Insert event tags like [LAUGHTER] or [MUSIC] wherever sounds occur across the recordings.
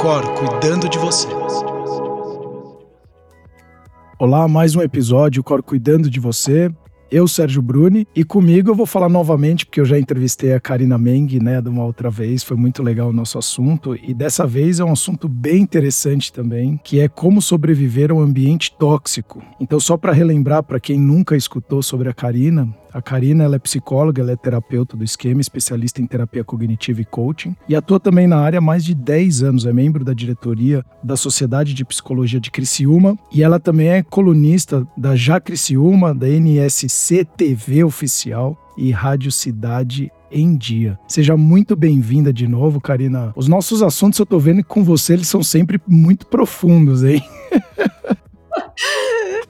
Cor cuidando de você. Olá, mais um episódio, Cor Cuidando de Você. Eu, Sérgio Bruni, e comigo eu vou falar novamente, porque eu já entrevistei a Karina Meng, né, de uma outra vez, foi muito legal o nosso assunto, e dessa vez é um assunto bem interessante também, que é como sobreviver a um ambiente tóxico. Então, só para relembrar para quem nunca escutou sobre a Karina, a Karina ela é psicóloga, ela é terapeuta do esquema, especialista em terapia cognitiva e coaching, e atua também na área há mais de 10 anos, é membro da diretoria da Sociedade de Psicologia de Criciúma, e ela também é colunista da Já Criciúma, da NSC TV Oficial e Rádio Cidade em dia. Seja muito bem-vinda de novo, Karina. Os nossos assuntos, eu tô vendo que com você eles são sempre muito profundos, hein? [LAUGHS]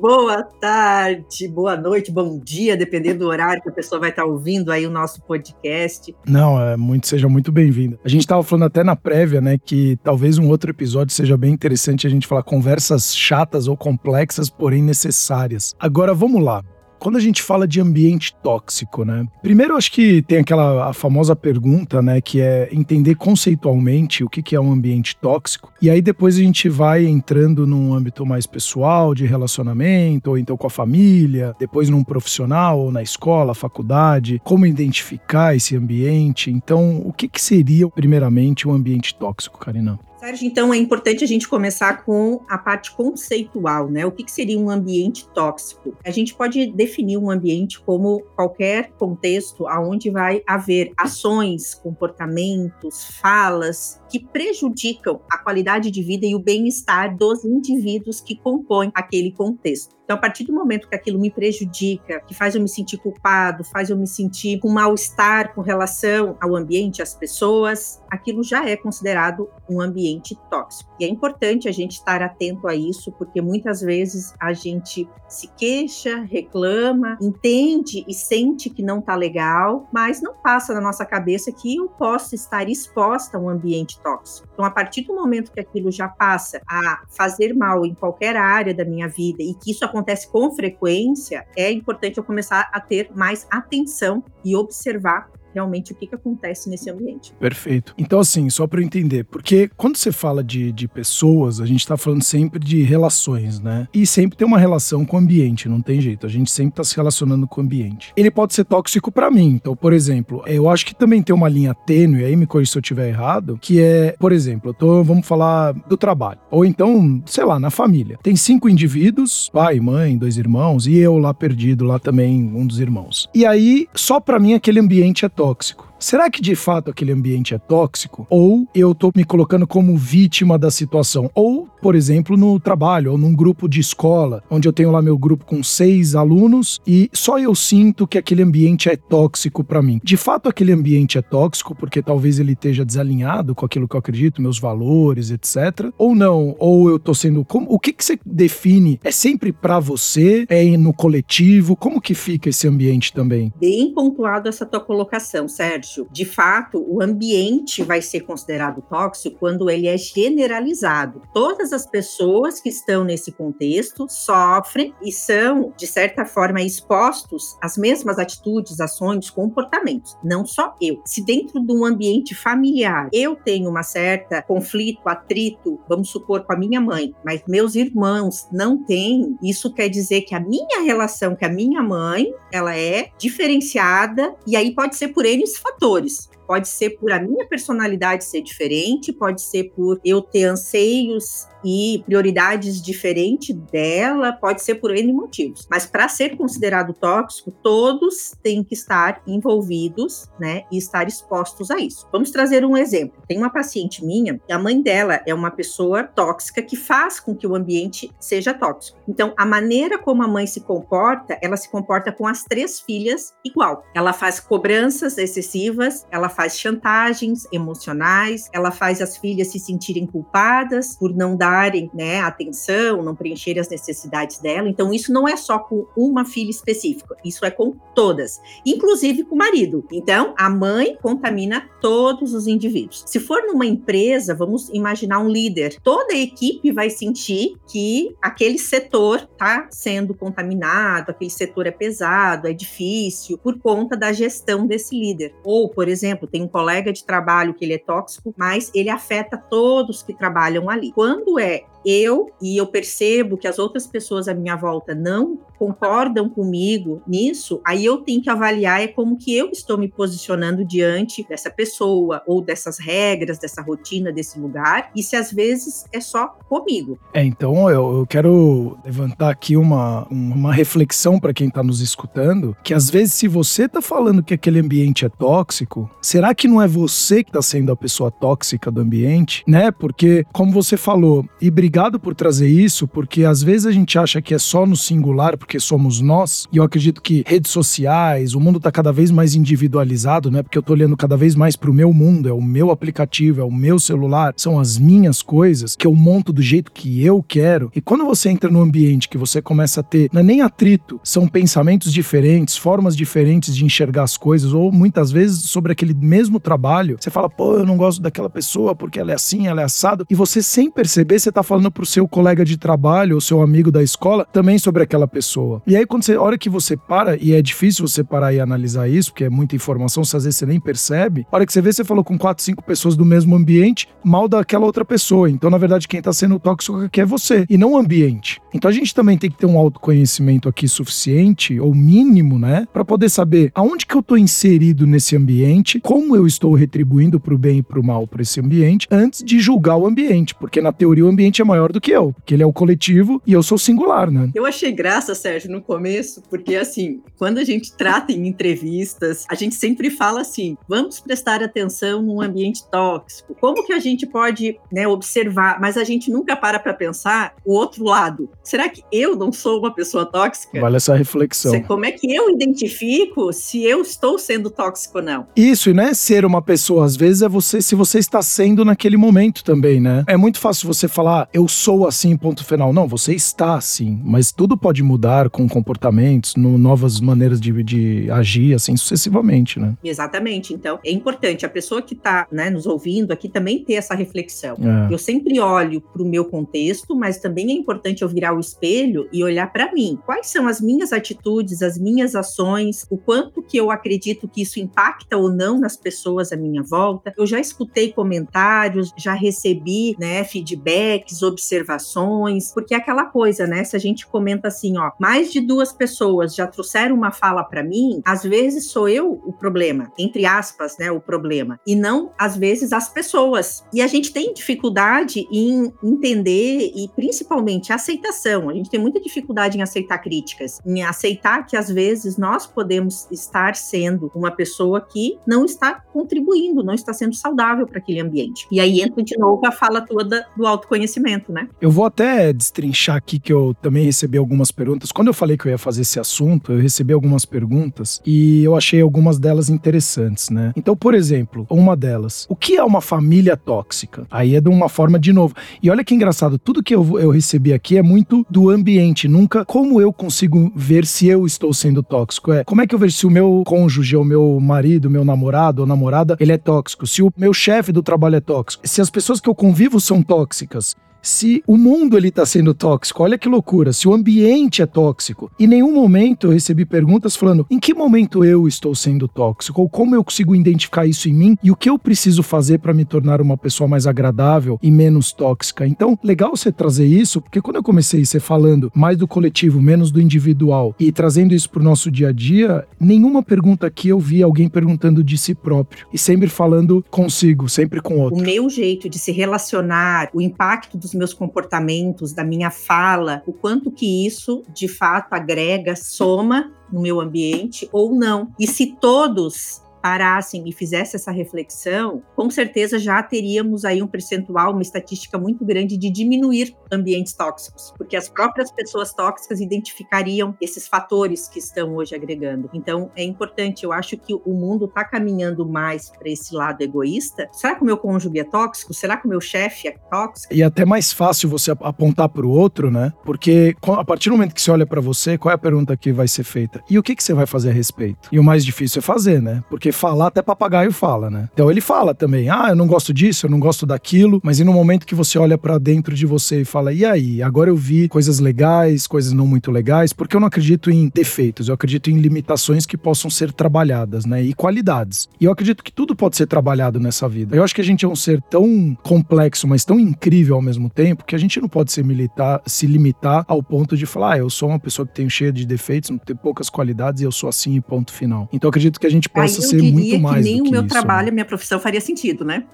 Boa tarde, boa noite, bom dia, dependendo do horário que a pessoa vai estar ouvindo aí o nosso podcast. Não, é muito, seja muito bem-vinda. A gente estava falando até na prévia, né, que talvez um outro episódio seja bem interessante a gente falar conversas chatas ou complexas, porém necessárias. Agora vamos lá. Quando a gente fala de ambiente tóxico, né? Primeiro, acho que tem aquela famosa pergunta, né? Que é entender conceitualmente o que, que é um ambiente tóxico. E aí depois a gente vai entrando num âmbito mais pessoal, de relacionamento, ou então com a família, depois num profissional, ou na escola, faculdade, como identificar esse ambiente. Então, o que, que seria, primeiramente, um ambiente tóxico, Karina? Sérgio, então é importante a gente começar com a parte conceitual, né? O que, que, seria um ambiente tóxico? A gente pode definir um ambiente como qualquer contexto onde vai haver ações, comportamentos, falas que prejudicam a qualidade de vida e o bem-estar dos indivíduos que compõem aquele contexto. Então, a partir do momento que aquilo me prejudica, que faz eu me sentir culpado, faz eu me sentir com mal-estar com relação ao ambiente, às pessoas, aquilo já é considerado um ambiente tóxico. E é importante a gente estar atento a isso, porque muitas vezes a gente se queixa, reclama, entende e sente que não está legal, mas não passa na nossa cabeça que eu posso estar exposta a um ambiente tóxico. Então, a partir do momento que aquilo já passa a fazer mal em qualquer área da minha vida e que isso acontece acontece com frequência, é importante eu começar a ter mais atenção e observar realmente o que, que acontece nesse ambiente. Perfeito. Então, assim, só para eu entender, porque quando você fala de, de pessoas, a gente está falando sempre de relações, né? E sempre tem uma relação com o ambiente, não tem jeito. A gente sempre está se relacionando com o ambiente. Ele pode ser tóxico para mim. Então, por exemplo, eu acho que também tem uma linha tênue, aí me corrija se eu estiver errado, que é, por exemplo, eu tô, vamos falar do trabalho. Ou então, sei lá, na família. Tem cinco indivíduos, pai, mãe, dois irmãos, e eu lá perdido, lá também um dos irmãos. E aí, só para mim aquele ambiente é tóxico. Será que de fato aquele ambiente é tóxico? Ou eu tô me colocando como vítima da situação? Ou, por exemplo, no trabalho ou num grupo de escola, onde eu tenho lá meu grupo com seis alunos e só eu sinto que aquele ambiente é tóxico para mim. De fato, aquele ambiente é tóxico porque talvez ele esteja desalinhado com aquilo que eu acredito, meus valores, etc. Ou não? Ou eu tô sendo. Como, o que, que você define? É sempre para você? É no coletivo? Como que fica esse ambiente também? Bem pontuado essa tua colocação, Sérgio tóxico. De fato, o ambiente vai ser considerado tóxico quando ele é generalizado. Todas as pessoas que estão nesse contexto sofrem e são, de certa forma, expostos às mesmas atitudes, ações, comportamentos. Não só eu. Se dentro de um ambiente familiar eu tenho uma certa conflito, atrito, vamos supor, com a minha mãe, mas meus irmãos não têm, isso quer dizer que a minha relação com a minha mãe, ela é diferenciada e aí pode ser por eles fatores fatores. Pode ser por a minha personalidade ser diferente, pode ser por eu ter anseios e prioridades diferentes dela, pode ser por N motivos. Mas para ser considerado tóxico, todos têm que estar envolvidos, né, e estar expostos a isso. Vamos trazer um exemplo. Tem uma paciente minha, a mãe dela é uma pessoa tóxica que faz com que o ambiente seja tóxico. Então, a maneira como a mãe se comporta, ela se comporta com as três filhas igual. Ela faz cobranças excessivas, ela faz chantagens emocionais, ela faz as filhas se sentirem culpadas por não darem né, atenção, não preencherem as necessidades dela. Então, isso não é só com uma filha específica, isso é com todas, inclusive com o marido. Então, a mãe contamina todos os indivíduos. Se for numa empresa, vamos imaginar um líder, toda a equipe vai sentir que aquele setor está sendo contaminado, aquele setor é pesado, é difícil, por conta da gestão desse líder. Ou, por exemplo, tem um colega de trabalho que ele é tóxico, mas ele afeta todos que trabalham ali. Quando é eu e eu percebo que as outras pessoas à minha volta não concordam comigo nisso, aí eu tenho que avaliar é como que eu estou me posicionando diante dessa pessoa ou dessas regras, dessa rotina, desse lugar, e se às vezes é só comigo. É, então eu, eu quero levantar aqui uma, uma reflexão para quem está nos escutando, que às vezes se você está falando que aquele ambiente é tóxico, será que não é você que está sendo a pessoa tóxica do ambiente, né? Porque como você falou, e obrigado por trazer isso, porque às vezes a gente acha que é só no singular, porque somos nós, e eu acredito que redes sociais, o mundo está cada vez mais individualizado, né? Porque eu estou olhando cada vez mais para o meu mundo, é o meu aplicativo, é o meu celular, são as minhas coisas que eu monto do jeito que eu quero. E quando você entra no ambiente que você começa a ter, não é nem atrito, são pensamentos diferentes, formas diferentes de enxergar as coisas, ou muitas vezes sobre aquele mesmo trabalho, você fala, pô, eu não gosto daquela pessoa porque ela é assim, ela é assado, e você sem perceber, você tá falando falando pro seu colega de trabalho ou seu amigo da escola também sobre aquela pessoa. E aí, quando você, a hora que você para, e é difícil você parar e analisar isso, porque é muita informação, às vezes você nem percebe, a hora que você vê, você falou com quatro, cinco pessoas do mesmo ambiente, mal daquela outra pessoa. Então, na verdade, quem tá sendo tóxico aqui é você, e não o ambiente. Então, a gente também tem que ter um autoconhecimento aqui suficiente, ou mínimo, né, para poder saber aonde que eu tô inserido nesse ambiente, como eu estou retribuindo pro bem e pro mal para esse ambiente, antes de julgar o ambiente, porque na teoria o ambiente é maior do que eu, porque ele é o coletivo e eu sou singular, né? Eu achei graça, Sérgio, no começo, porque assim, quando a gente trata em entrevistas, a gente sempre fala assim: vamos prestar atenção num ambiente tóxico. Como que a gente pode né, observar, mas a gente nunca para para pensar o outro lado. Será que eu não sou uma pessoa tóxica? Vale essa reflexão. Como é que eu identifico se eu estou sendo tóxico ou não? Isso, e não é ser uma pessoa, às vezes é você, se você está sendo naquele momento também, né? É muito fácil você falar, eu sou assim, ponto final. Não, você está assim, mas tudo pode mudar com comportamentos, no, novas maneiras de, de agir, assim, sucessivamente, né? Exatamente. Então, é importante a pessoa que está né, nos ouvindo aqui também ter essa reflexão. É. Eu sempre olho para o meu contexto, mas também é importante eu virar o espelho e olhar para mim. Quais são as minhas atitudes, as minhas ações, o quanto que eu acredito que isso impacta ou não nas pessoas à minha volta. Eu já escutei comentários, já recebi né, feedbacks, observações, porque é aquela coisa, né? Se a gente comenta assim, ó, mais de duas pessoas já trouxeram uma fala para mim, às vezes sou eu o problema, entre aspas, né, o problema, e não às vezes as pessoas. E a gente tem dificuldade em entender e principalmente aceitação. A gente tem muita dificuldade em aceitar críticas, em aceitar que às vezes nós podemos estar sendo uma pessoa que não está contribuindo, não está sendo saudável para aquele ambiente. E aí entra de novo a fala toda do autoconhecimento, né? Eu vou até destrinchar aqui que eu também recebi algumas perguntas. Quando eu falei que eu ia fazer esse assunto, eu recebi algumas perguntas e eu achei algumas delas interessantes, né? Então, por exemplo, uma delas, o que é uma família tóxica? Aí é de uma forma de novo. E olha que engraçado, tudo que eu, eu recebi aqui é muito do ambiente, nunca como eu consigo ver se eu estou sendo tóxico. É como é que eu vejo se o meu cônjuge, ou meu marido, meu namorado ou namorada, ele é tóxico, se o meu chefe do trabalho é tóxico, se as pessoas que eu convivo são tóxicas se o mundo ele está sendo tóxico, olha que loucura, se o ambiente é tóxico. Em nenhum momento eu recebi perguntas falando em que momento eu estou sendo tóxico, ou como eu consigo identificar isso em mim e o que eu preciso fazer para me tornar uma pessoa mais agradável e menos tóxica. Então, legal você trazer isso, porque quando eu comecei você falando mais do coletivo, menos do individual e trazendo isso para o nosso dia a dia, nenhuma pergunta aqui eu vi alguém perguntando de si próprio e sempre falando consigo, sempre com outro. O meu jeito de se relacionar, o impacto dos dos meus comportamentos, da minha fala, o quanto que isso de fato agrega, soma no meu ambiente ou não. E se todos parassem e fizessem essa reflexão, com certeza já teríamos aí um percentual, uma estatística muito grande de diminuir ambientes tóxicos, porque as próprias pessoas tóxicas identificariam esses fatores que estão hoje agregando. Então, é importante, eu acho que o mundo está caminhando mais para esse lado egoísta. Será que o meu cônjuge é tóxico? Será que o meu chefe é tóxico? E é até mais fácil você apontar para o outro, né? Porque a partir do momento que você olha para você, qual é a pergunta que vai ser feita? E o que, que você vai fazer a respeito? E o mais difícil é fazer, né? Porque falar até papagaio fala, né? Então ele fala também, ah, eu não gosto disso, eu não gosto daquilo, mas e no momento que você olha para dentro de você e fala, e aí? Agora eu vi coisas legais, coisas não muito legais, porque eu não acredito em defeitos, eu acredito em limitações que possam ser trabalhadas, né? E qualidades. E eu acredito que tudo pode ser trabalhado nessa vida. Eu acho que a gente é um ser tão complexo, mas tão incrível ao mesmo tempo, que a gente não pode se, militar, se limitar ao ponto de falar, ah, eu sou uma pessoa que tenho cheia de defeitos, não tenho poucas qualidades e eu sou assim e ponto final. Então eu acredito que a gente possa ser mais. Que nem o meu isso, trabalho, né? a minha profissão faria sentido, né?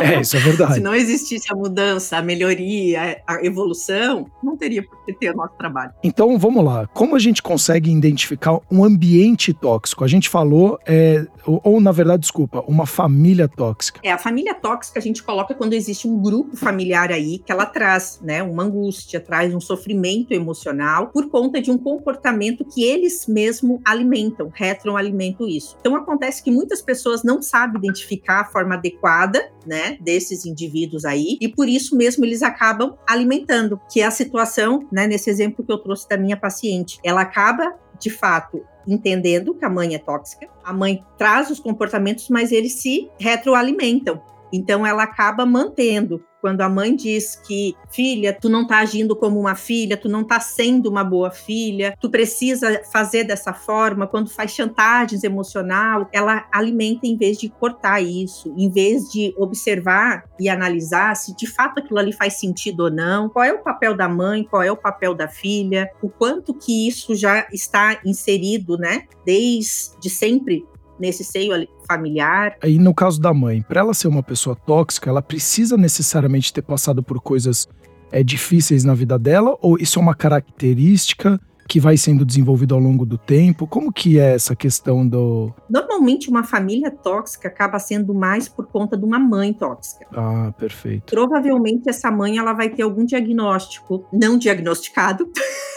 É, isso é verdade. Se não existisse a mudança, a melhoria, a evolução, não teria por que ter o nosso trabalho. Então, vamos lá. Como a gente consegue identificar um ambiente tóxico? A gente falou, é, ou, ou, na verdade, desculpa, uma família tóxica. É, a família tóxica a gente coloca quando existe um grupo familiar aí que ela traz, né, uma angústia, traz um sofrimento emocional por conta de um comportamento que eles mesmo alimentam, retroalimentam isso. Então, acontece que muitas pessoas não sabem identificar a forma adequada, né, desses indivíduos aí, e por isso mesmo eles acabam alimentando, que é a situação, né, nesse exemplo que eu trouxe da minha paciente. Ela acaba, de fato, entendendo que a mãe é tóxica, a mãe traz os comportamentos, mas eles se retroalimentam. Então ela acaba mantendo quando a mãe diz que, filha, tu não tá agindo como uma filha, tu não tá sendo uma boa filha, tu precisa fazer dessa forma, quando faz chantagens emocional, ela alimenta em vez de cortar isso, em vez de observar e analisar se de fato aquilo ali faz sentido ou não, qual é o papel da mãe, qual é o papel da filha, o quanto que isso já está inserido, né, desde sempre nesse seio familiar. Aí no caso da mãe, para ela ser uma pessoa tóxica, ela precisa necessariamente ter passado por coisas é, difíceis na vida dela ou isso é uma característica que vai sendo desenvolvido ao longo do tempo? Como que é essa questão do Normalmente uma família tóxica acaba sendo mais por conta de uma mãe tóxica. Ah, perfeito. Provavelmente essa mãe ela vai ter algum diagnóstico não diagnosticado. [LAUGHS]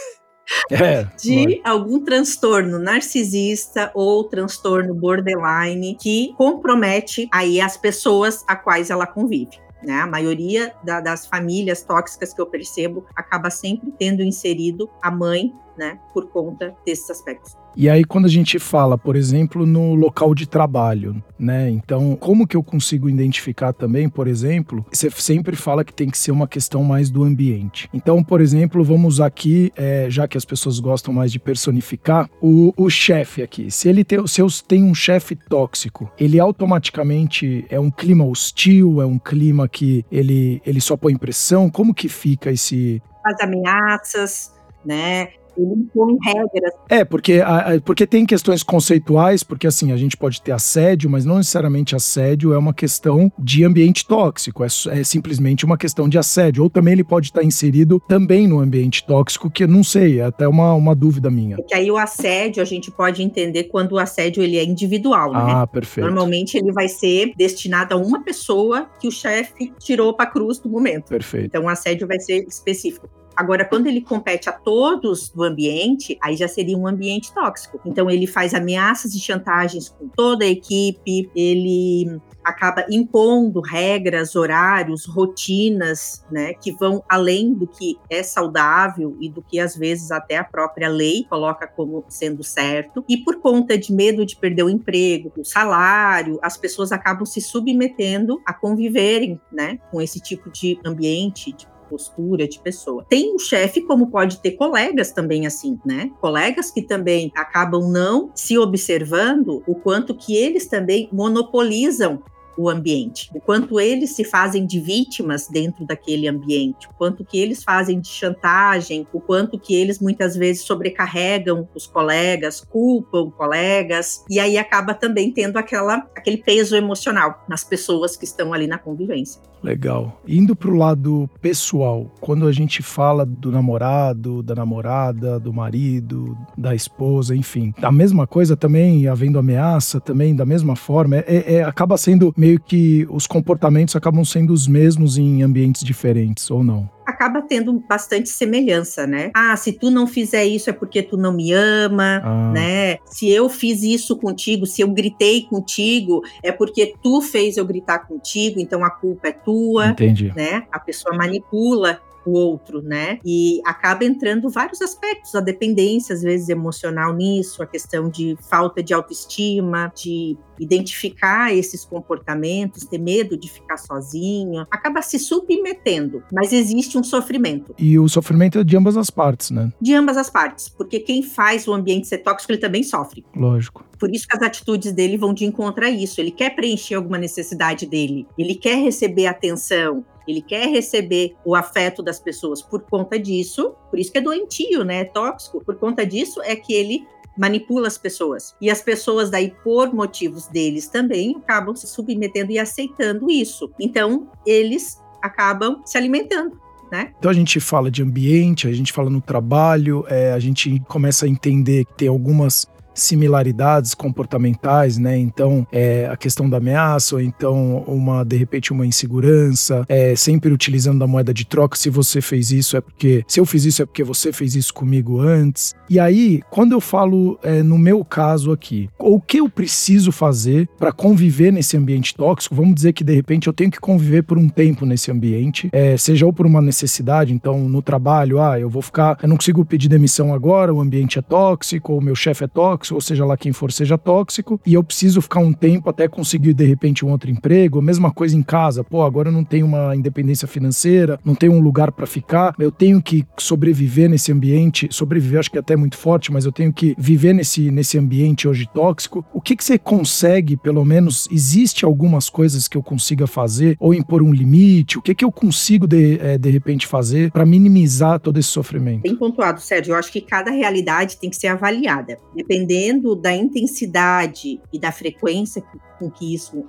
[LAUGHS] É, de algum transtorno narcisista ou transtorno borderline que compromete aí as pessoas a quais ela convive. Né? A maioria da, das famílias tóxicas que eu percebo acaba sempre tendo inserido a mãe né, por conta desses aspectos. E aí, quando a gente fala, por exemplo, no local de trabalho, né? Então, como que eu consigo identificar também, por exemplo, você sempre fala que tem que ser uma questão mais do ambiente. Então, por exemplo, vamos aqui, é, já que as pessoas gostam mais de personificar, o, o chefe aqui. Se ele tem, se eu tenho um chefe tóxico, ele automaticamente é um clima hostil, é um clima que ele, ele só põe pressão. Como que fica esse. As ameaças, né? Ele impõe regras. É, porque, porque tem questões conceituais, porque assim, a gente pode ter assédio, mas não necessariamente assédio é uma questão de ambiente tóxico, é, é simplesmente uma questão de assédio. Ou também ele pode estar inserido também no ambiente tóxico, que não sei, é até uma, uma dúvida minha. É que aí o assédio a gente pode entender quando o assédio ele é individual, né? Ah, perfeito. Normalmente ele vai ser destinado a uma pessoa que o chefe tirou para cruz do momento. Perfeito. Então o assédio vai ser específico. Agora, quando ele compete a todos do ambiente, aí já seria um ambiente tóxico. Então, ele faz ameaças e chantagens com toda a equipe, ele acaba impondo regras, horários, rotinas, né, que vão além do que é saudável e do que às vezes até a própria lei coloca como sendo certo. E por conta de medo de perder o emprego, o salário, as pessoas acabam se submetendo a conviverem, né, com esse tipo de ambiente, de postura de pessoa. Tem o chefe, como pode ter colegas também assim, né? Colegas que também acabam não se observando o quanto que eles também monopolizam o ambiente, o quanto eles se fazem de vítimas dentro daquele ambiente, o quanto que eles fazem de chantagem, o quanto que eles muitas vezes sobrecarregam os colegas, culpam colegas, e aí acaba também tendo aquela, aquele peso emocional nas pessoas que estão ali na convivência. Legal. Indo para o lado pessoal, quando a gente fala do namorado, da namorada, do marido, da esposa, enfim, a mesma coisa também, havendo ameaça, também da mesma forma, é, é, acaba sendo meio que os comportamentos acabam sendo os mesmos em ambientes diferentes, ou não? acaba tendo bastante semelhança, né? Ah, se tu não fizer isso é porque tu não me ama, ah. né? Se eu fiz isso contigo, se eu gritei contigo, é porque tu fez eu gritar contigo, então a culpa é tua. Entendi. Né? A pessoa manipula o outro, né? E acaba entrando vários aspectos, a dependência, às vezes, emocional nisso, a questão de falta de autoestima, de identificar esses comportamentos, ter medo de ficar sozinho, acaba se submetendo, mas existe um sofrimento. E o sofrimento é de ambas as partes, né? De ambas as partes, porque quem faz o ambiente ser tóxico, ele também sofre. Lógico. Por isso que as atitudes dele vão de encontro a isso. Ele quer preencher alguma necessidade dele, ele quer receber atenção, ele quer receber o afeto das pessoas por conta disso, por isso que é doentio, né? É tóxico. Por conta disso é que ele manipula as pessoas. E as pessoas daí por motivos deles também acabam se submetendo e aceitando isso. Então, eles acabam se alimentando né? Então a gente fala de ambiente, a gente fala no trabalho, é, a gente começa a entender que tem algumas similaridades comportamentais, né? Então, é, a questão da ameaça, ou então uma, de repente, uma insegurança, é, sempre utilizando a moeda de troca. Se você fez isso, é porque. Se eu fiz isso, é porque você fez isso comigo antes. E aí, quando eu falo é, no meu caso aqui, o que eu preciso fazer para conviver nesse ambiente tóxico? Vamos dizer que de repente eu tenho que conviver por um tempo nesse ambiente, é, seja ou por uma necessidade, então no trabalho, ah, eu vou ficar, eu não consigo pedir demissão agora, o ambiente é tóxico, o meu chefe é tóxico tóxico, ou seja lá quem for seja tóxico, e eu preciso ficar um tempo até conseguir de repente um outro emprego, mesma coisa em casa, pô, agora eu não tenho uma independência financeira, não tenho um lugar para ficar, eu tenho que sobreviver nesse ambiente, sobreviver acho que é até muito forte, mas eu tenho que viver nesse, nesse ambiente hoje tóxico. O que que você consegue, pelo menos, existe algumas coisas que eu consiga fazer ou impor um limite? O que que eu consigo de, é, de repente fazer para minimizar todo esse sofrimento? Bem pontuado, Sérgio. Eu acho que cada realidade tem que ser avaliada, dependendo dependendo da intensidade e da frequência com que isso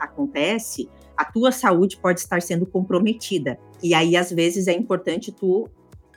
acontece, a tua saúde pode estar sendo comprometida. E aí, às vezes, é importante tu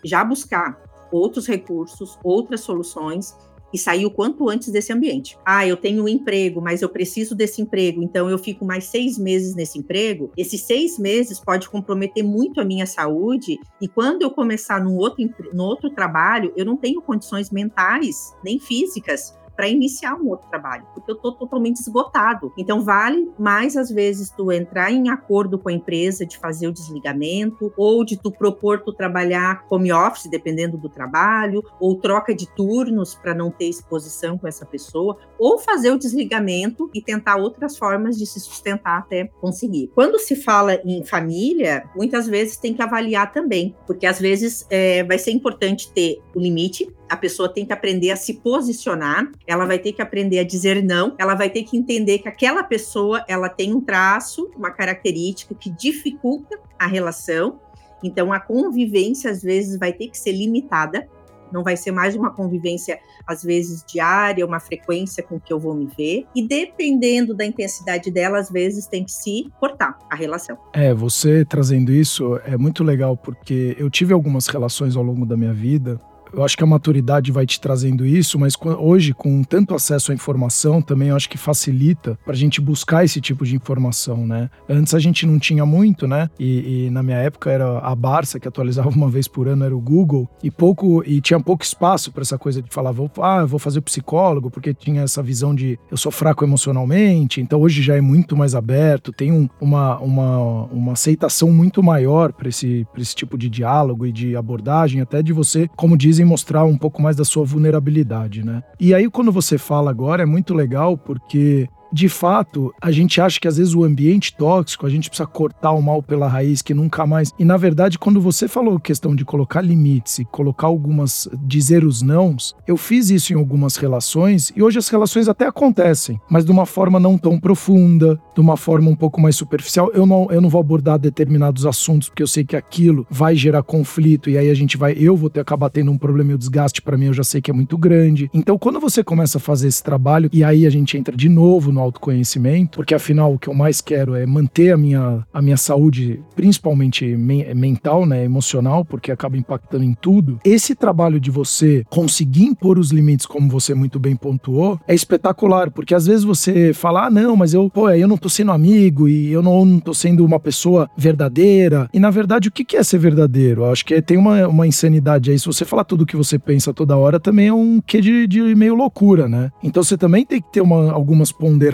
já buscar outros recursos, outras soluções e sair o quanto antes desse ambiente. Ah, eu tenho um emprego, mas eu preciso desse emprego, então eu fico mais seis meses nesse emprego. Esses seis meses pode comprometer muito a minha saúde e quando eu começar no outro, no outro trabalho, eu não tenho condições mentais nem físicas para iniciar um outro trabalho, porque eu estou totalmente esgotado. Então, vale mais às vezes tu entrar em acordo com a empresa de fazer o desligamento, ou de tu propor tu trabalhar home office, dependendo do trabalho, ou troca de turnos para não ter exposição com essa pessoa, ou fazer o desligamento e tentar outras formas de se sustentar até conseguir. Quando se fala em família, muitas vezes tem que avaliar também, porque às vezes é, vai ser importante ter o limite a pessoa tem que aprender a se posicionar, ela vai ter que aprender a dizer não, ela vai ter que entender que aquela pessoa, ela tem um traço, uma característica que dificulta a relação. Então a convivência às vezes vai ter que ser limitada, não vai ser mais uma convivência às vezes diária, uma frequência com que eu vou me ver, e dependendo da intensidade dela, às vezes tem que se cortar a relação. É, você trazendo isso é muito legal porque eu tive algumas relações ao longo da minha vida eu acho que a maturidade vai te trazendo isso, mas hoje, com tanto acesso à informação, também eu acho que facilita para a gente buscar esse tipo de informação, né? Antes a gente não tinha muito, né? E, e, na minha época era a Barça, que atualizava uma vez por ano, era o Google, e pouco e tinha pouco espaço para essa coisa de falar, vou, ah, vou fazer psicólogo, porque tinha essa visão de eu sou fraco emocionalmente, então hoje já é muito mais aberto, tem um, uma, uma, uma aceitação muito maior para esse, esse tipo de diálogo e de abordagem, até de você, como dizem, mostrar um pouco mais da sua vulnerabilidade, né? E aí, quando você fala agora, é muito legal porque de fato, a gente acha que às vezes o ambiente tóxico, a gente precisa cortar o mal pela raiz, que nunca mais. E na verdade, quando você falou questão de colocar limites e colocar algumas. dizer os nãos, eu fiz isso em algumas relações e hoje as relações até acontecem, mas de uma forma não tão profunda, de uma forma um pouco mais superficial. Eu não, eu não vou abordar determinados assuntos porque eu sei que aquilo vai gerar conflito e aí a gente vai. Eu vou ter acabar tendo um problema e o desgaste para mim eu já sei que é muito grande. Então, quando você começa a fazer esse trabalho e aí a gente entra de novo no autoconhecimento, porque afinal o que eu mais quero é manter a minha, a minha saúde, principalmente me mental, né, emocional, porque acaba impactando em tudo. Esse trabalho de você conseguir impor os limites, como você muito bem pontuou, é espetacular, porque às vezes você fala, ah, não, mas eu, pô, eu não tô sendo amigo e eu não, não tô sendo uma pessoa verdadeira. E na verdade, o que é ser verdadeiro? Eu acho que tem uma, uma insanidade aí. Se você falar tudo o que você pensa toda hora, também é um quê de, de meio loucura, né? Então você também tem que ter uma, algumas ponderações,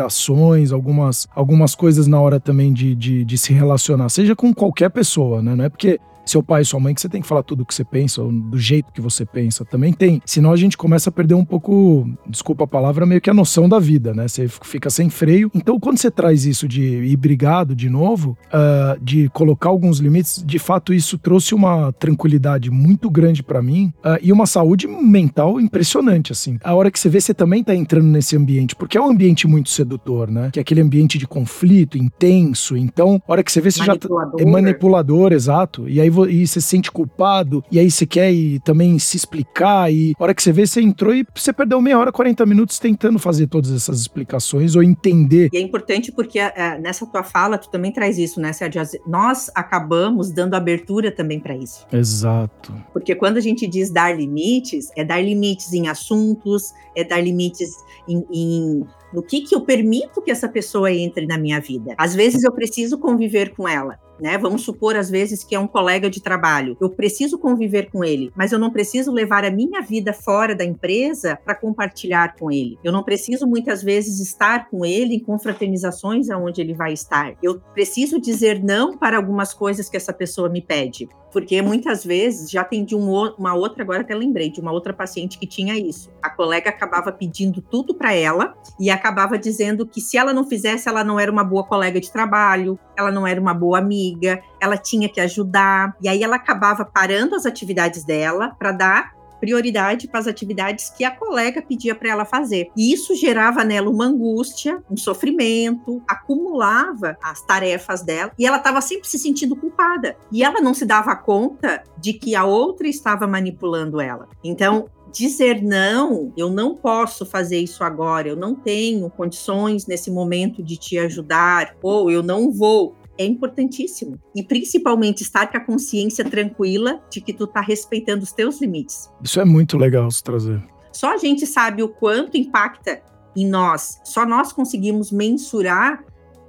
algumas, algumas coisas na hora também de, de, de se relacionar, seja com qualquer pessoa, né? Não é porque seu pai, sua mãe, que você tem que falar tudo o que você pensa, do jeito que você pensa. Também tem. Senão a gente começa a perder um pouco, desculpa a palavra, meio que a noção da vida, né? Você fica sem freio. Então, quando você traz isso de ir brigado de novo, uh, de colocar alguns limites, de fato, isso trouxe uma tranquilidade muito grande para mim uh, e uma saúde mental impressionante, assim. A hora que você vê, você também tá entrando nesse ambiente, porque é um ambiente muito sedutor, né? Que é aquele ambiente de conflito, intenso. Então, a hora que você vê, você já tá, é manipulador, exato. E aí você e você se sente culpado, e aí você quer também se explicar, e a hora que você vê, você entrou e você perdeu meia hora, 40 minutos tentando fazer todas essas explicações ou entender. E é importante porque é, nessa tua fala, tu também traz isso, né, Sérgio? Nós acabamos dando abertura também para isso. Exato. Porque quando a gente diz dar limites, é dar limites em assuntos, é dar limites em, em no que, que eu permito que essa pessoa entre na minha vida. Às vezes eu preciso conviver com ela né? Vamos supor, às vezes, que é um colega de trabalho. Eu preciso conviver com ele, mas eu não preciso levar a minha vida fora da empresa para compartilhar com ele. Eu não preciso, muitas vezes, estar com ele em confraternizações aonde ele vai estar. Eu preciso dizer não para algumas coisas que essa pessoa me pede. Porque muitas vezes, já atendi um, uma outra, agora até lembrei, de uma outra paciente que tinha isso. A colega acabava pedindo tudo para ela e acabava dizendo que se ela não fizesse, ela não era uma boa colega de trabalho, ela não era uma boa amiga, ela tinha que ajudar. E aí ela acabava parando as atividades dela para dar prioridade para as atividades que a colega pedia para ela fazer. E isso gerava nela uma angústia, um sofrimento, acumulava as tarefas dela e ela estava sempre se sentindo culpada. E ela não se dava conta de que a outra estava manipulando ela. Então, dizer não, eu não posso fazer isso agora, eu não tenho condições nesse momento de te ajudar, ou eu não vou é importantíssimo. E principalmente estar com a consciência tranquila de que tu tá respeitando os teus limites. Isso é muito legal se trazer. Só a gente sabe o quanto impacta em nós. Só nós conseguimos mensurar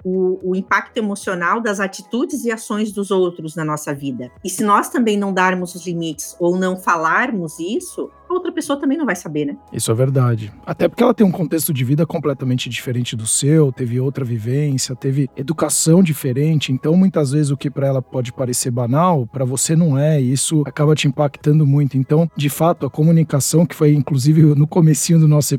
o, o, impacto emocional das atitudes e ações dos outros na nossa vida. E se nós também não darmos os limites ou não falarmos isso, outra pessoa também não vai saber, né? Isso é verdade. Até porque ela tem um contexto de vida completamente diferente do seu, teve outra vivência, teve educação diferente, então muitas vezes o que para ela pode parecer banal, para você não é, e isso acaba te impactando muito. Então, de fato, a comunicação, que foi inclusive no comecinho do nosso,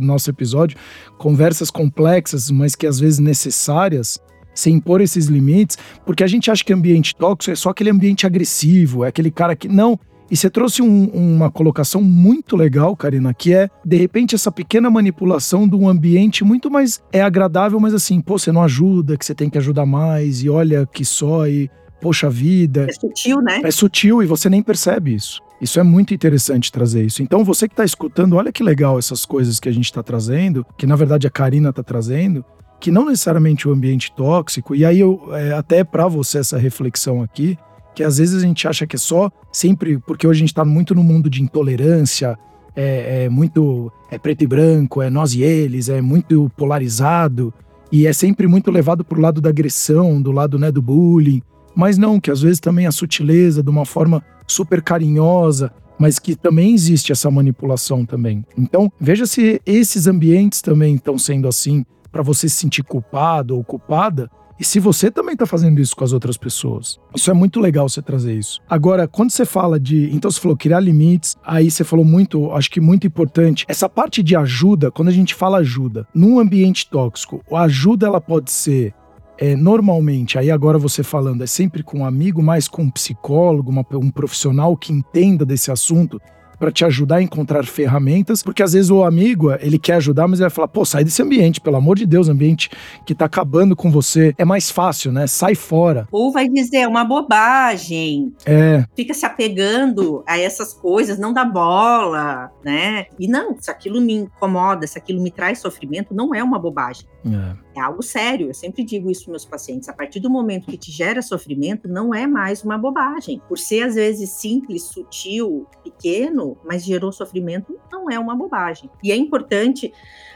nosso episódio, conversas complexas, mas que às vezes necessárias, sem impor esses limites, porque a gente acha que ambiente tóxico é só aquele ambiente agressivo, é aquele cara que. Não, e você trouxe um, uma colocação muito legal, Karina, que é, de repente, essa pequena manipulação de um ambiente muito mais é agradável, mas assim, pô, você não ajuda, que você tem que ajudar mais, e olha que só, e poxa vida. É sutil, né? É sutil e você nem percebe isso. Isso é muito interessante trazer isso. Então, você que está escutando, olha que legal essas coisas que a gente está trazendo, que na verdade a Karina está trazendo, que não necessariamente o ambiente tóxico, e aí eu, é, até para você essa reflexão aqui, que às vezes a gente acha que é só sempre, porque hoje a gente está muito no mundo de intolerância, é, é, muito é preto e branco, é nós e eles, é muito polarizado e é sempre muito levado para o lado da agressão, do lado né, do bullying. Mas não, que às vezes também a sutileza, de uma forma super carinhosa, mas que também existe essa manipulação também. Então, veja se esses ambientes também estão sendo assim para você se sentir culpado ou culpada E se você também está fazendo isso com as outras pessoas. Isso é muito legal você trazer isso. Agora, quando você fala de. Então você falou criar limites, aí você falou muito, acho que muito importante, essa parte de ajuda, quando a gente fala ajuda, num ambiente tóxico, a ajuda ela pode ser é, normalmente, aí agora você falando, é sempre com um amigo, mais com um psicólogo, uma, um profissional que entenda desse assunto para te ajudar a encontrar ferramentas, porque às vezes o amigo, ele quer ajudar, mas ele vai falar, pô, sai desse ambiente, pelo amor de Deus, ambiente que tá acabando com você. É mais fácil, né? Sai fora. Ou vai dizer, é uma bobagem. É. Fica se apegando a essas coisas, não dá bola, né? E não, se aquilo me incomoda, se aquilo me traz sofrimento, não é uma bobagem. É. algo sério. Eu sempre digo isso para meus pacientes. A partir do momento que te gera sofrimento, não é mais uma bobagem. Por ser às vezes simples, sutil, pequeno, mas gerou sofrimento, não é uma bobagem. E é importante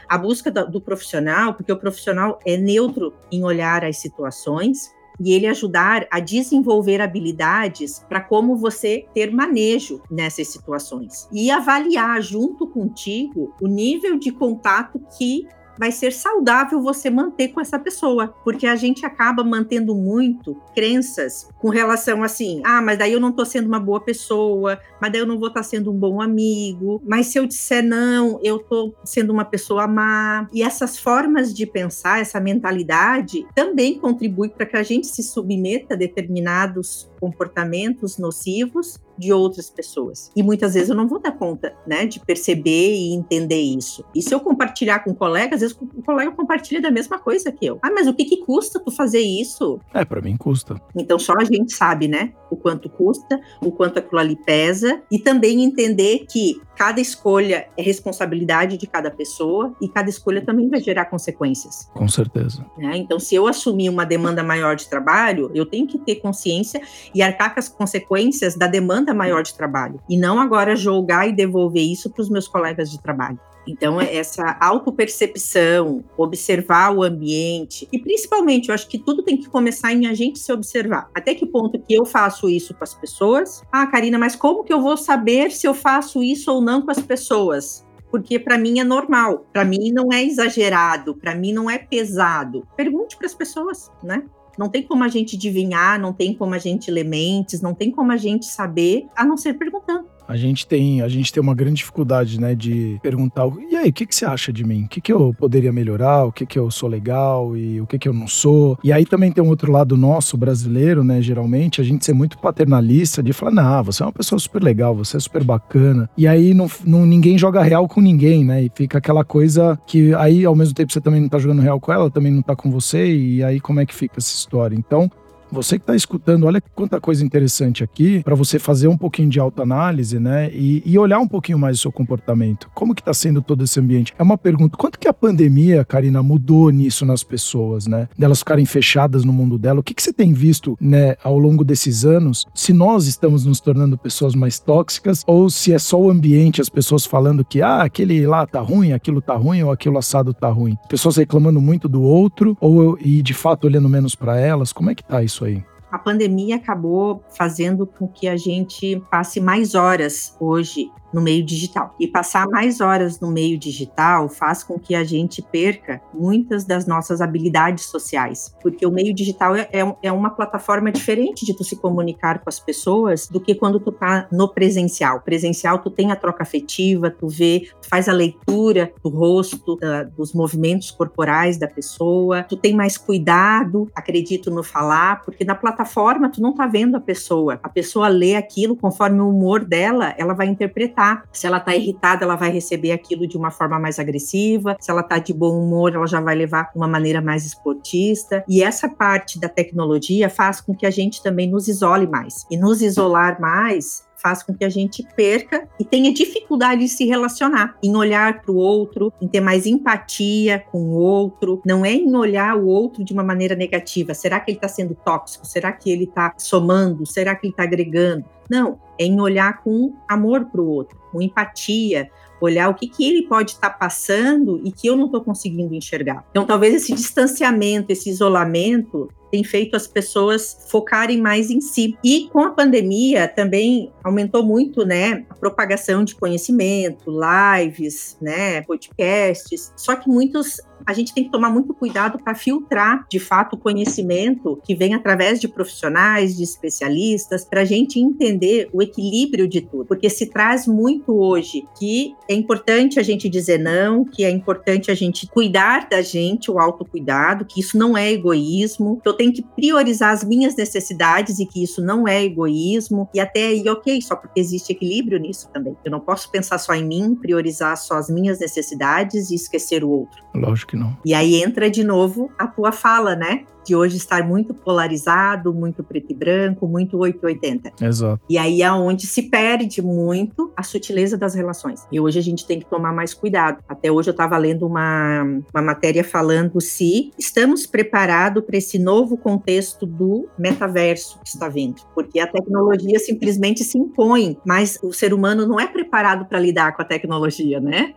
a busca do profissional, porque o profissional é neutro em olhar as situações e ele ajudar a desenvolver habilidades para como você ter manejo nessas situações e avaliar junto contigo o nível de contato que vai ser saudável você manter com essa pessoa, porque a gente acaba mantendo muito crenças com relação assim, ah, mas daí eu não tô sendo uma boa pessoa, mas daí eu não vou estar tá sendo um bom amigo, mas se eu disser não, eu tô sendo uma pessoa má. E essas formas de pensar, essa mentalidade também contribui para que a gente se submeta a determinados comportamentos nocivos de outras pessoas. E muitas vezes eu não vou dar conta, né, de perceber e entender isso. E se eu compartilhar com um colega, às vezes o colega compartilha da mesma coisa que eu. Ah, mas o que que custa tu fazer isso? É, para mim custa. Então só a gente sabe, né, o quanto custa, o quanto aquilo ali pesa e também entender que cada escolha é responsabilidade de cada pessoa e cada escolha também vai gerar consequências. Com certeza. Né? Então, se eu assumir uma demanda maior de trabalho, eu tenho que ter consciência e arcar com as consequências da demanda maior de trabalho. E não agora julgar e devolver isso para os meus colegas de trabalho. Então, [LAUGHS] essa autopercepção, observar o ambiente, e principalmente, eu acho que tudo tem que começar em a gente se observar. Até que ponto que eu faço isso com as pessoas? Ah, Karina, mas como que eu vou saber se eu faço isso ou não com as pessoas? porque para mim é normal, para mim não é exagerado, para mim não é pesado. Pergunte para as pessoas, né? Não tem como a gente adivinhar, não tem como a gente ler mentes, não tem como a gente saber, a não ser perguntando a gente tem a gente tem uma grande dificuldade, né, de perguntar e aí o que que você acha de mim? O que que eu poderia melhorar? O que que eu sou legal e o que que eu não sou? E aí também tem um outro lado nosso brasileiro, né? Geralmente a gente ser muito paternalista de falar não, você é uma pessoa super legal, você é super bacana. E aí não, não ninguém joga real com ninguém, né? E fica aquela coisa que aí ao mesmo tempo você também não tá jogando real com ela, também não tá com você e aí como é que fica essa história? Então você que está escutando, olha quanta coisa interessante aqui para você fazer um pouquinho de autoanálise, né? E, e, olhar um pouquinho mais o seu comportamento. Como que está sendo todo esse ambiente? É uma pergunta. Quanto que a pandemia, Karina, mudou nisso nas pessoas, né? Delas ficarem fechadas no mundo dela. O que, que você tem visto, né, ao longo desses anos? Se nós estamos nos tornando pessoas mais tóxicas ou se é só o ambiente, as pessoas falando que, ah, aquele lá tá ruim, aquilo tá ruim ou aquilo assado tá ruim. Pessoas reclamando muito do outro ou e de fato olhando menos para elas. Como é que tá isso aí? A pandemia acabou fazendo com que a gente passe mais horas hoje no meio digital. E passar mais horas no meio digital faz com que a gente perca muitas das nossas habilidades sociais, porque o meio digital é, é, é uma plataforma diferente de tu se comunicar com as pessoas do que quando tu tá no presencial. Presencial tu tem a troca afetiva, tu vê, tu faz a leitura do rosto, da, dos movimentos corporais da pessoa, tu tem mais cuidado, acredito no falar, porque na plataforma tu não tá vendo a pessoa. A pessoa lê aquilo conforme o humor dela, ela vai interpretar se ela tá irritada, ela vai receber aquilo de uma forma mais agressiva. Se ela tá de bom humor, ela já vai levar uma maneira mais esportista. E essa parte da tecnologia faz com que a gente também nos isole mais. E nos isolar mais faz com que a gente perca e tenha dificuldade de se relacionar, em olhar para o outro, em ter mais empatia com o outro. Não é em olhar o outro de uma maneira negativa. Será que ele está sendo tóxico? Será que ele está somando? Será que ele está agregando? Não, é em olhar com amor para o outro, com empatia, olhar o que, que ele pode estar tá passando e que eu não estou conseguindo enxergar. Então, talvez esse distanciamento, esse isolamento, tem feito as pessoas focarem mais em si. E com a pandemia também aumentou muito, né, a propagação de conhecimento, lives, né, podcasts. Só que muitos a gente tem que tomar muito cuidado para filtrar, de fato, o conhecimento que vem através de profissionais, de especialistas, para a gente entender o equilíbrio de tudo. Porque se traz muito hoje que é importante a gente dizer não, que é importante a gente cuidar da gente, o autocuidado, que isso não é egoísmo, eu tenho que priorizar as minhas necessidades e que isso não é egoísmo. E até aí, ok, só porque existe equilíbrio nisso também. Eu não posso pensar só em mim, priorizar só as minhas necessidades e esquecer o outro. Lógico que não. E aí entra de novo a tua fala, né? De hoje estar muito polarizado, muito preto e branco, muito 880. Exato. E aí é onde se perde muito a sutileza das relações. E hoje a gente tem que tomar mais cuidado. Até hoje eu estava lendo uma, uma matéria falando se estamos preparados para esse novo contexto do metaverso que está vindo. Porque a tecnologia simplesmente se impõe, mas o ser humano não é preparado para lidar com a tecnologia, né?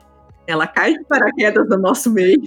Ela cai de paraquedas no nosso meio.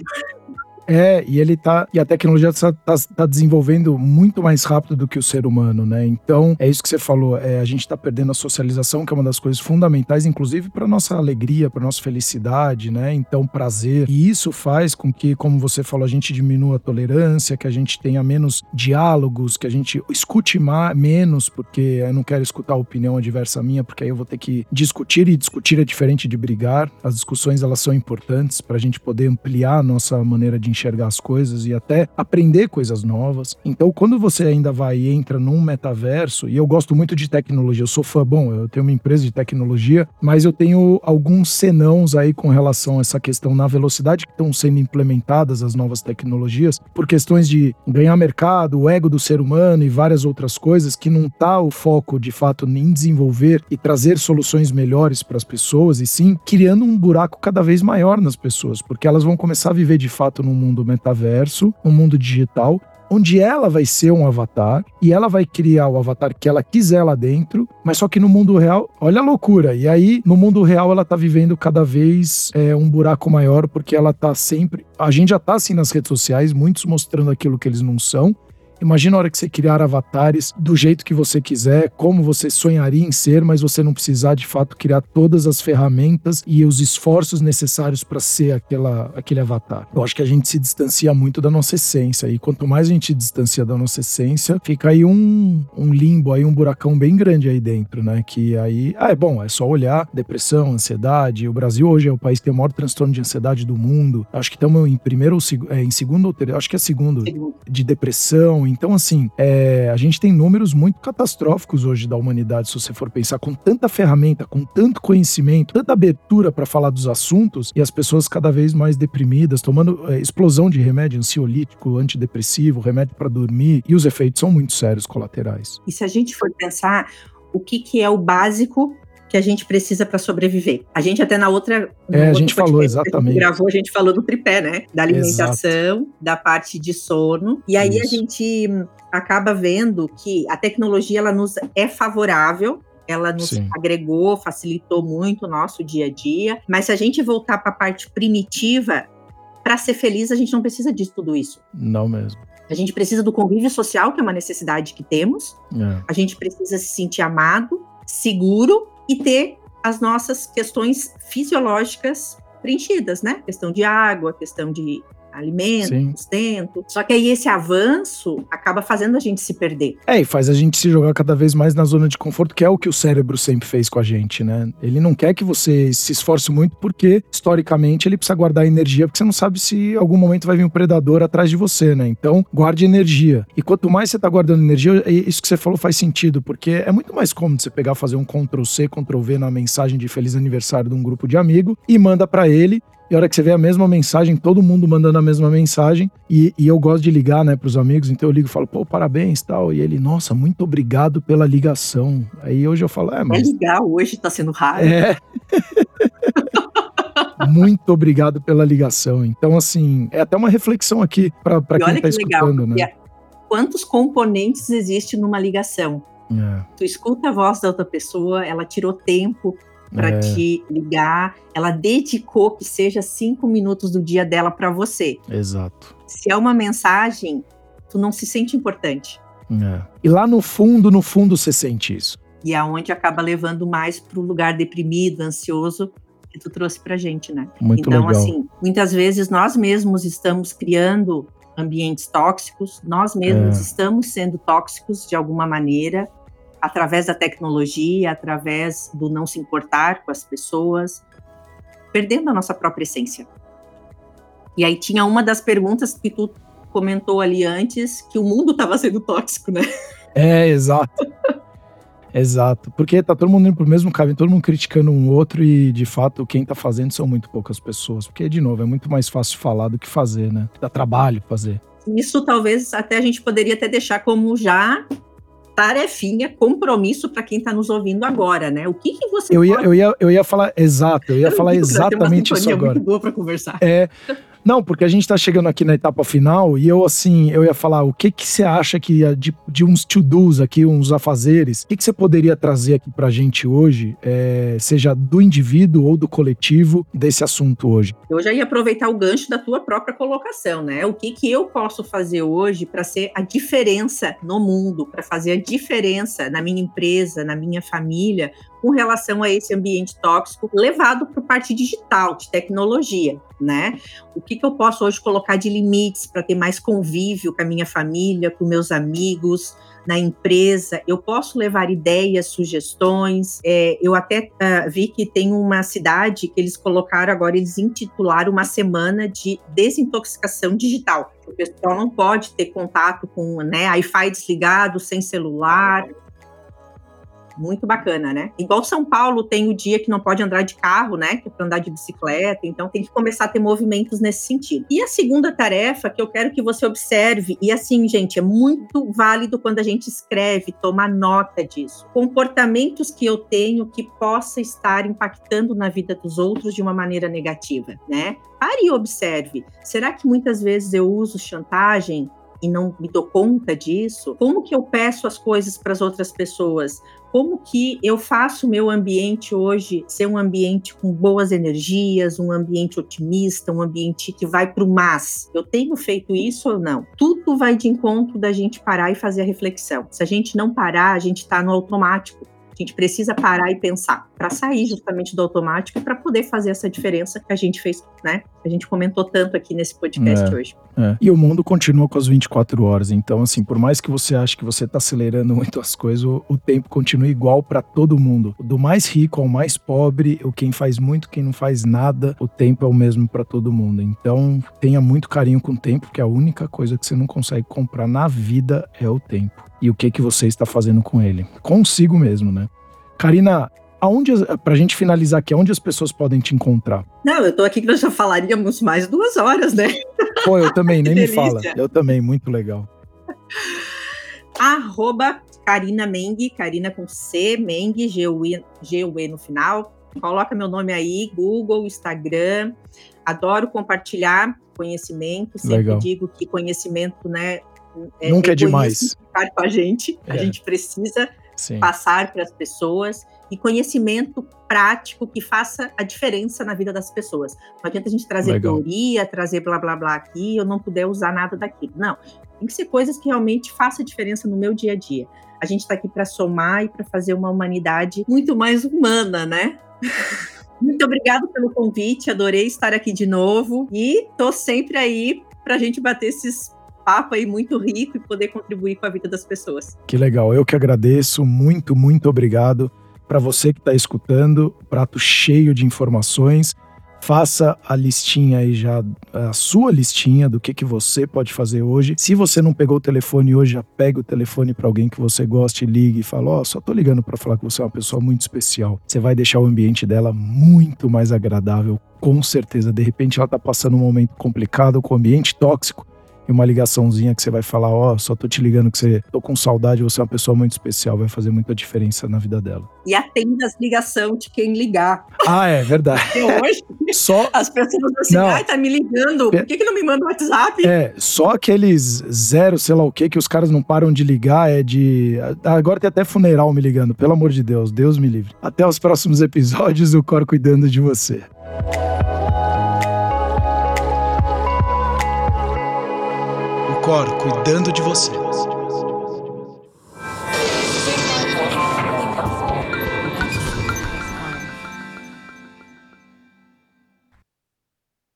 É, e ele tá. E a tecnologia está tá, tá, desenvolvendo muito mais rápido do que o ser humano, né? Então, é isso que você falou. É, a gente está perdendo a socialização, que é uma das coisas fundamentais, inclusive para nossa alegria, para nossa felicidade, né? Então, prazer. E isso faz com que, como você falou, a gente diminua a tolerância, que a gente tenha menos diálogos, que a gente escute mais, menos, porque eu não quero escutar a opinião adversa minha, porque aí eu vou ter que discutir, e discutir é diferente de brigar. As discussões, elas são importantes para a gente poder ampliar a nossa maneira de enxergar as coisas e até aprender coisas novas. Então, quando você ainda vai e entra num metaverso, e eu gosto muito de tecnologia, eu sou fã, bom, eu tenho uma empresa de tecnologia, mas eu tenho alguns senãos aí com relação a essa questão na velocidade que estão sendo implementadas as novas tecnologias, por questões de ganhar mercado, o ego do ser humano e várias outras coisas que não tá o foco de fato em desenvolver e trazer soluções melhores para as pessoas e sim criando um buraco cada vez maior nas pessoas, porque elas vão começar a viver de fato num mundo metaverso, um mundo digital, onde ela vai ser um avatar e ela vai criar o avatar que ela quiser lá dentro, mas só que no mundo real, olha a loucura. E aí, no mundo real, ela tá vivendo cada vez é, um buraco maior, porque ela tá sempre. A gente já tá assim nas redes sociais, muitos mostrando aquilo que eles não são, Imagina a hora que você criar avatares do jeito que você quiser, como você sonharia em ser, mas você não precisar de fato criar todas as ferramentas e os esforços necessários para ser aquela, aquele avatar. Eu acho que a gente se distancia muito da nossa essência e quanto mais a gente se distancia da nossa essência, fica aí um, um limbo, aí um buracão bem grande aí dentro, né? Que aí, ah, é bom, é só olhar depressão, ansiedade. O Brasil hoje é o país que tem o maior transtorno de ansiedade do mundo. Acho que estamos em primeiro ou é, em segundo ou terceiro, acho que é segundo, de depressão, então, assim, é, a gente tem números muito catastróficos hoje da humanidade, se você for pensar, com tanta ferramenta, com tanto conhecimento, tanta abertura para falar dos assuntos e as pessoas cada vez mais deprimidas, tomando é, explosão de remédio ansiolítico, antidepressivo, remédio para dormir, e os efeitos são muito sérios colaterais. E se a gente for pensar o que, que é o básico que a gente precisa para sobreviver. A gente até na outra. É, a gente falou exatamente. gravou, a gente falou do tripé, né? Da alimentação, Exato. da parte de sono. E aí Isso. a gente acaba vendo que a tecnologia ela nos é favorável ela nos Sim. agregou, facilitou muito o nosso dia a dia. Mas se a gente voltar para a parte primitiva, para ser feliz, a gente não precisa de tudo isso. Não mesmo. A gente precisa do convívio social, que é uma necessidade que temos. É. A gente precisa se sentir amado, seguro e ter as nossas questões fisiológicas preenchidas, né? Questão de água, questão de alimento, Sim. sustento. Só que aí esse avanço acaba fazendo a gente se perder. É, e faz a gente se jogar cada vez mais na zona de conforto, que é o que o cérebro sempre fez com a gente, né? Ele não quer que você se esforce muito porque, historicamente, ele precisa guardar energia, porque você não sabe se em algum momento vai vir um predador atrás de você, né? Então, guarde energia. E quanto mais você tá guardando energia, isso que você falou faz sentido, porque é muito mais cômodo você pegar, fazer um Ctrl C, Ctrl V na mensagem de feliz aniversário de um grupo de amigo e manda para ele e a hora que você vê a mesma mensagem, todo mundo mandando a mesma mensagem, e, e eu gosto de ligar, né, pros amigos, então eu ligo e falo, pô, parabéns tal. E ele, nossa, muito obrigado pela ligação. Aí hoje eu falo, é, mas. É ligar hoje tá sendo raro. É. [LAUGHS] muito obrigado pela ligação. Então, assim, é até uma reflexão aqui para quem tá que escutando, legal, né? Quantos componentes existem numa ligação? É. Tu escuta a voz da outra pessoa, ela tirou tempo para é. te ligar. Ela dedicou que seja cinco minutos do dia dela para você. Exato. Se é uma mensagem, tu não se sente importante. É. E lá no fundo, no fundo, você sente isso. E é onde acaba levando mais para o lugar deprimido, ansioso, que tu trouxe pra gente, né? Muito então, legal. assim, muitas vezes nós mesmos estamos criando ambientes tóxicos, nós mesmos É. estamos sendo tóxicos de alguma maneira, através da tecnologia, através do não se importar com as pessoas, perdendo a nossa própria essência. E aí tinha uma das perguntas que tu comentou ali antes, que o mundo estava sendo tóxico, né? É, exato. exato. Porque tá todo mundo indo pro mesmo caminho, todo mundo criticando um outro e, de fato, quem tá fazendo são muito poucas pessoas. Porque, de novo, é muito mais fácil falar do que fazer, né? Dá trabalho fazer. Isso talvez até a gente poderia até deixar como já tarefinha, compromisso para quem está nos ouvindo agora, né? O que, que você Eu ia, pode eu ia, eu ia falar, exato, eu ia falar Tem uma exatamente isso agora. muito boa para conversar. É. [LAUGHS] Não, porque a gente tá chegando aqui na etapa final e eu, assim, eu ia falar, o que que você acha que, de, de uns to-dos aqui, uns afazeres, o que que você poderia trazer aqui pra gente hoje, é, seja do indivíduo ou do coletivo, desse assunto hoje? Eu já ia aproveitar o gancho da tua própria colocação, né? O que que eu posso fazer hoje para ser a diferença no mundo, para fazer a diferença na minha empresa, na minha família, com relação a esse ambiente tóxico levado para a parte digital, de tecnologia, né? O que, que eu posso hoje colocar de limites para ter mais convívio com a minha família, com meus amigos, na empresa? Eu posso levar ideias, sugestões. É, eu até ah, vi que tem uma cidade que eles colocaram agora, eles intitularam uma semana de desintoxicação digital. O pessoal não pode ter contato com né, Wi-Fi desligado, sem celular. Muito bacana, né? Igual São Paulo tem o dia que não pode andar de carro, né? Que é para andar de bicicleta, então tem que começar a ter movimentos nesse sentido. E a segunda tarefa que eu quero que você observe, e assim, gente, é muito válido quando a gente escreve, tomar nota disso. Comportamentos que eu tenho que possa estar impactando na vida dos outros de uma maneira negativa, né? Pare e observe. Será que muitas vezes eu uso chantagem e não me dou conta disso? Como que eu peço as coisas para as outras pessoas? Como que eu faço o meu ambiente hoje ser um ambiente com boas energias, um ambiente otimista, um ambiente que vai para o mas? Eu tenho feito isso ou não? Tudo vai de encontro da gente parar e fazer a reflexão. Se a gente não parar, a gente está no automático. A gente precisa parar e pensar para sair justamente do automático e para poder fazer essa diferença que a gente fez, né? A gente comentou tanto aqui nesse podcast É. hoje. É. E o mundo continua com as 24 horas. Então, assim, por mais que você ache que você tá acelerando [LAUGHS] muito as coisas, o, o tempo continua igual para todo mundo. Do mais rico ao mais pobre, o quem faz muito, quem não faz nada, o tempo é o mesmo para todo mundo. Então, tenha muito carinho com o tempo, que a única coisa que você não consegue comprar na vida é o tempo. E o que que você está fazendo com ele? Consigo mesmo, né? Karina, aonde, as- pra gente finalizar aqui, aonde as pessoas podem te encontrar? Não, eu tô aqui que nós já falaríamos mais duas horas, né? Pô, eu também, [LAUGHS] nem me fala. Eu também, muito legal. arroba Karina Meng, Karina com C, Meng, G-U-E no final. Coloca meu nome aí, Google, Instagram. Adoro compartilhar conhecimento. Sempre Legal. digo que conhecimento, né? Nunca é demais. ficar com a gente. A É. gente precisa Sim. passar para as pessoas e conhecimento prático que faça a diferença na vida das pessoas. Não adianta a gente trazer Legal. teoria, trazer blá blá blá aqui, eu não puder usar nada daquilo. Não, tem que ser coisas que realmente façam a diferença no meu dia a dia. A gente está aqui para somar e para fazer uma humanidade muito mais humana, né? [LAUGHS] Muito obrigada pelo convite, adorei estar aqui de novo e tô sempre aí para a gente bater esses papo aí muito rico e poder contribuir com a vida das pessoas. Que legal, eu que agradeço, muito, muito obrigado para você que está escutando, prato cheio de informações. Faça a listinha aí já, a sua listinha do que, que você pode fazer hoje. Se você não pegou o telefone hoje, já pega o telefone para alguém que você goste, ligue e fala: Ó, só tô ligando para falar que você é uma pessoa muito especial. Você vai deixar o ambiente dela muito mais agradável, com certeza. De repente ela tá passando um momento complicado com o ambiente tóxico e uma ligaçãozinha que você vai falar, ó, só tô te ligando que você tô com saudade, você é uma pessoa muito especial, vai fazer muita diferença na vida dela. E atenda as ligações de quem ligar. Ah, é verdade. Porque hoje Só as pessoas assim, Não. ai, tá me ligando, por que, que não me manda o WhatsApp? é, só aqueles zero, sei lá o que, que os caras não param de ligar, é de. Agora tem até funeral me ligando, pelo amor de Deus, Deus me livre. Até os próximos episódios do Cor cuidando de você. Cor, cuidando de você.